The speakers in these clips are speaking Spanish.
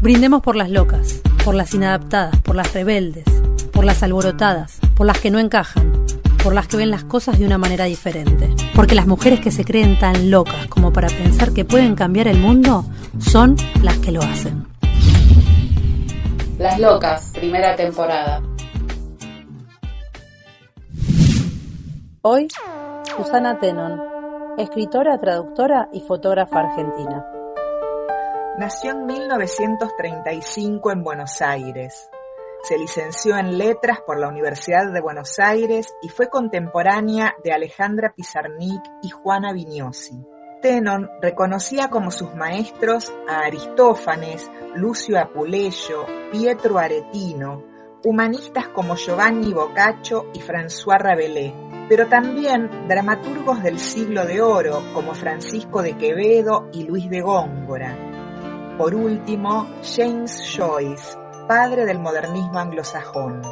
Brindemos por las locas, por las inadaptadas, por las rebeldes, por las alborotadas, por las que no encajan, por las que ven las cosas de una manera diferente. Porque las mujeres que se creen tan locas como para pensar que pueden cambiar el mundo son las que lo hacen. Las Locas, primera temporada. Hoy, Susana Tenon, escritora, traductora y fotógrafa argentina. Nació en 1935 en Buenos Aires. Se licenció en Letras por la Universidad de Buenos Aires y fue contemporánea de Alejandra Pizarnik y Juana Vignosi. Tenon reconocía como sus maestros a Aristófanes, Lucio Apuleyo, Pietro Aretino, humanistas como Giovanni Boccaccio y François Rabelais, pero también dramaturgos del siglo de oro como Francisco de Quevedo y Luis de Góngora. Por último, James Joyce, padre del modernismo anglosajón.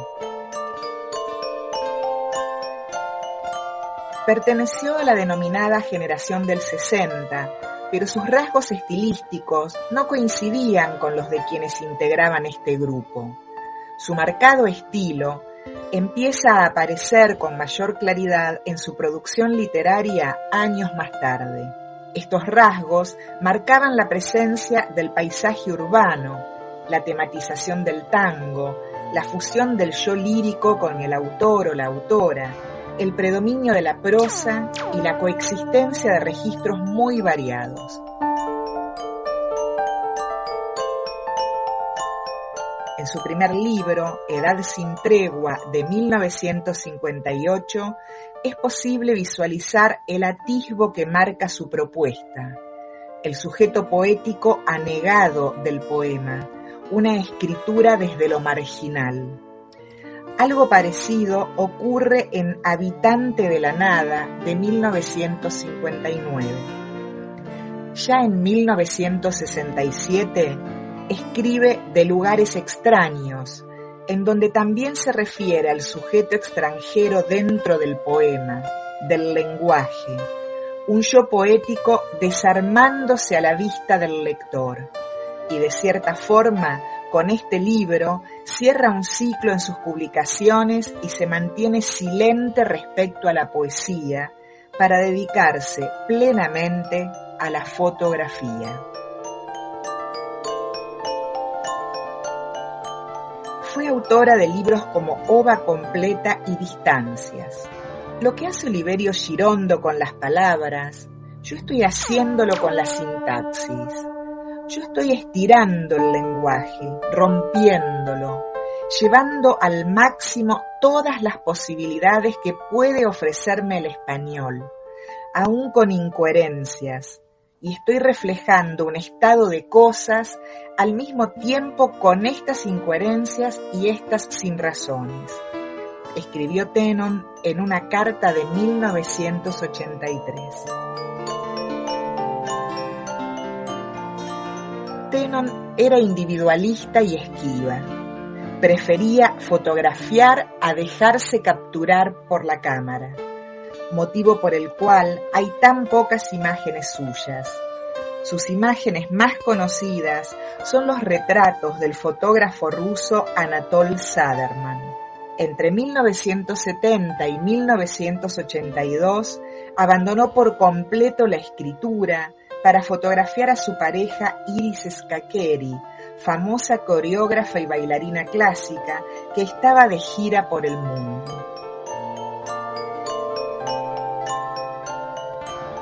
Perteneció a la denominada generación del 60, pero sus rasgos estilísticos no coincidían con los de quienes integraban este grupo. Su marcado estilo empieza a aparecer con mayor claridad en su producción literaria años más tarde. Estos rasgos marcaban la presencia del paisaje urbano, la tematización del tango, la fusión del yo lírico con el autor o la autora, el predominio de la prosa y la coexistencia de registros muy variados. En su primer libro, Edad sin tregua, de 1958, es posible visualizar el atisbo que marca su propuesta, el sujeto poético anegado del poema, una escritura desde lo marginal. Algo parecido ocurre en Habitante de la Nada de 1959. Ya en 1967 escribe De lugares extraños, en donde también se refiere al sujeto extranjero dentro del poema, del lenguaje, un yo poético desarmándose a la vista del lector y de cierta forma con este libro cierra un ciclo en sus publicaciones y se mantiene silente respecto a la poesía para dedicarse plenamente a la fotografía. Fue autora de libros como Ova Completa y Distancias. Lo que hace Oliverio Girondo con las palabras, yo estoy haciéndolo con la sintaxis. Yo estoy estirando el lenguaje, rompiéndolo, llevando al máximo todas las posibilidades que puede ofrecerme el español, aún con incoherencias, y estoy reflejando un estado de cosas al mismo tiempo con estas incoherencias y estas sin razones. Escribió Tenon en una carta de 1983. Tenon era individualista y esquiva. Prefería fotografiar a dejarse capturar por la cámara, motivo por el cual hay tan pocas imágenes suyas. Sus imágenes más conocidas son los retratos del fotógrafo ruso Anatol Saderman. Entre 1970 y 1982 abandonó por completo la escritura para fotografiar a su pareja Iris Skakeri, famosa coreógrafa y bailarina clásica que estaba de gira por el mundo.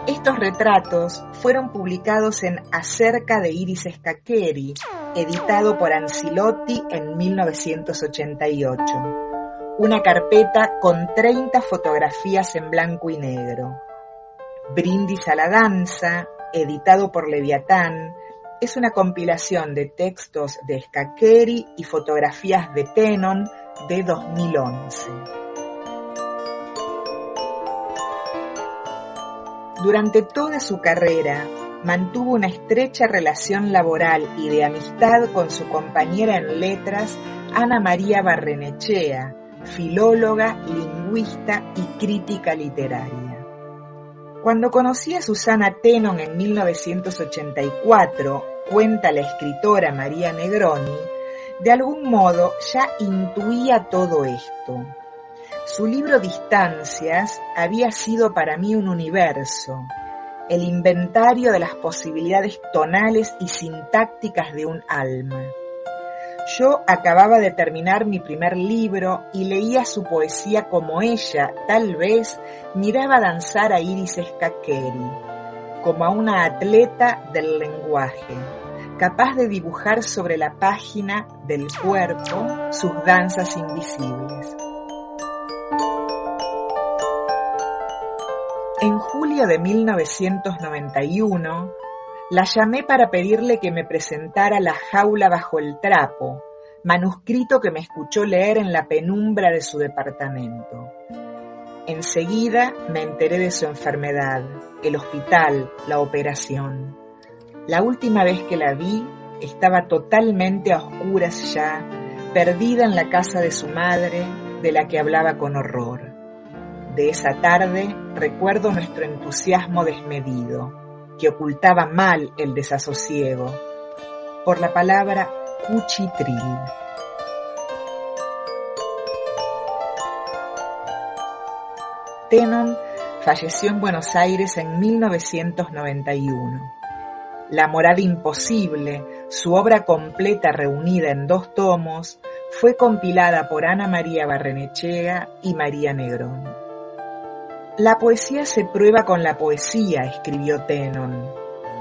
Estos retratos fueron publicados en Acerca de Iris Skakeri, editado por Ancilotti en 1988. Una carpeta con 30 fotografías en blanco y negro. Brindis a la danza, editado por Leviatán, es una compilación de textos de Skakeri y fotografías de Tenon de 2011. Durante toda su carrera, mantuvo una estrecha relación laboral y de amistad con su compañera en letras, Ana María Barrenechea, filóloga, lingüista y crítica literaria. Cuando conocí a Susana Tenon en 1984, cuenta la escritora María Negroni, de algún modo ya intuía todo esto. Su libro Distancias había sido para mí un universo, el inventario de las posibilidades tonales y sintácticas de un alma. Yo acababa de terminar mi primer libro y leía su poesía como ella, tal vez, miraba danzar a Iris Skakeri, como a una atleta del lenguaje, capaz de dibujar sobre la página del cuerpo sus danzas invisibles. De 1991, la llamé para pedirle que me presentara La jaula bajo el trapo, manuscrito que me escuchó leer en la penumbra de su departamento. Enseguida me enteré de su enfermedad, el hospital, la operación. La última vez que la vi estaba totalmente a oscuras ya, perdida en la casa de su madre, de la que hablaba con horror de esa tarde recuerdo nuestro entusiasmo desmedido, que ocultaba mal el desasosiego, por la palabra cuchitril. Tenon falleció en Buenos Aires en 1991. La morada imposible, su obra completa reunida en dos tomos, fue compilada por Ana María Barrenechea y María Negrón. La poesía se prueba con la poesía, escribió Tenon.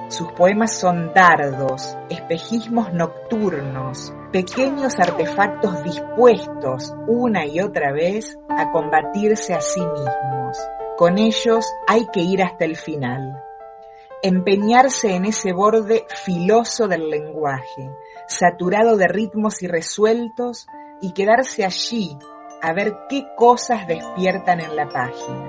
Sus poemas son dardos, espejismos nocturnos, pequeños artefactos dispuestos una y otra vez a combatirse a sí mismos. Con ellos hay que ir hasta el final. Empeñarse en ese borde filoso del lenguaje, saturado de ritmos irresueltos, y quedarse allí a ver qué cosas despiertan en la página.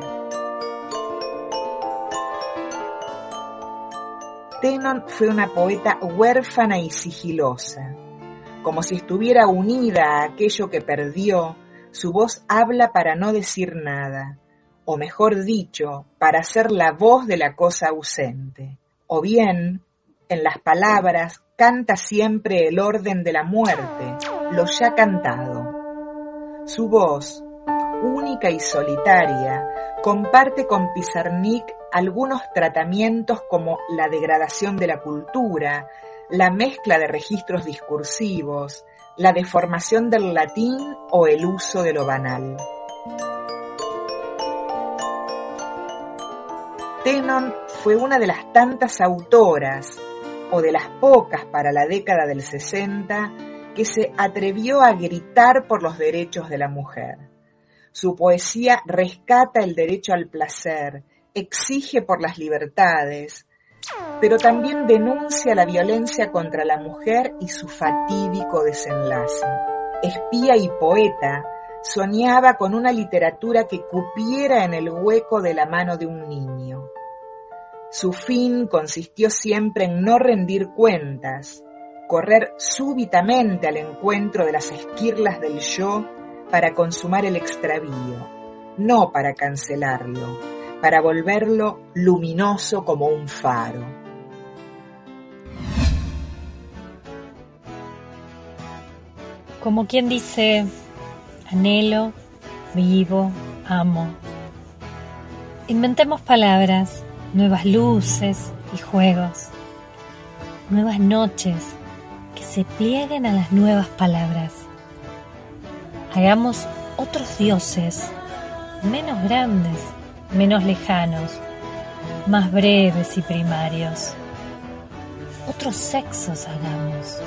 Tenon fue una poeta huérfana y sigilosa. Como si estuviera unida a aquello que perdió, su voz habla para no decir nada, o mejor dicho, para ser la voz de la cosa ausente. O bien, en las palabras, canta siempre el orden de la muerte, lo ya cantado. Su voz, única y solitaria, comparte con Pizarnik algunos tratamientos como la degradación de la cultura, la mezcla de registros discursivos, la deformación del latín o el uso de lo banal. Tenon fue una de las tantas autoras, o de las pocas para la década del 60, que se atrevió a gritar por los derechos de la mujer. Su poesía rescata el derecho al placer, exige por las libertades, pero también denuncia la violencia contra la mujer y su fatídico desenlace. Espía y poeta, soñaba con una literatura que cupiera en el hueco de la mano de un niño. Su fin consistió siempre en no rendir cuentas, correr súbitamente al encuentro de las esquirlas del yo para consumar el extravío, no para cancelarlo para volverlo luminoso como un faro. Como quien dice, anhelo, vivo, amo. Inventemos palabras, nuevas luces y juegos, nuevas noches se plieguen a las nuevas palabras. Hagamos otros dioses, menos grandes, menos lejanos, más breves y primarios. Otros sexos hagamos,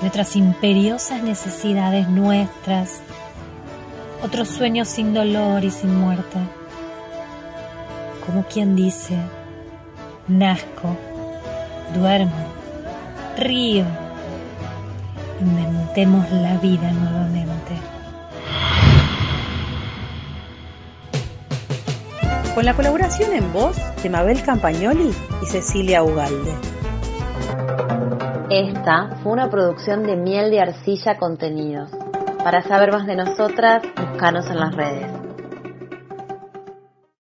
de otras imperiosas necesidades nuestras, otros sueños sin dolor y sin muerte. Como quien dice, nazco, duermo, río, inventemos la vida nuevamente. con la colaboración en voz de Mabel Campagnoli y Cecilia Ugalde. Esta fue una producción de Miel de Arcilla Contenidos. Para saber más de nosotras, búscanos en las redes.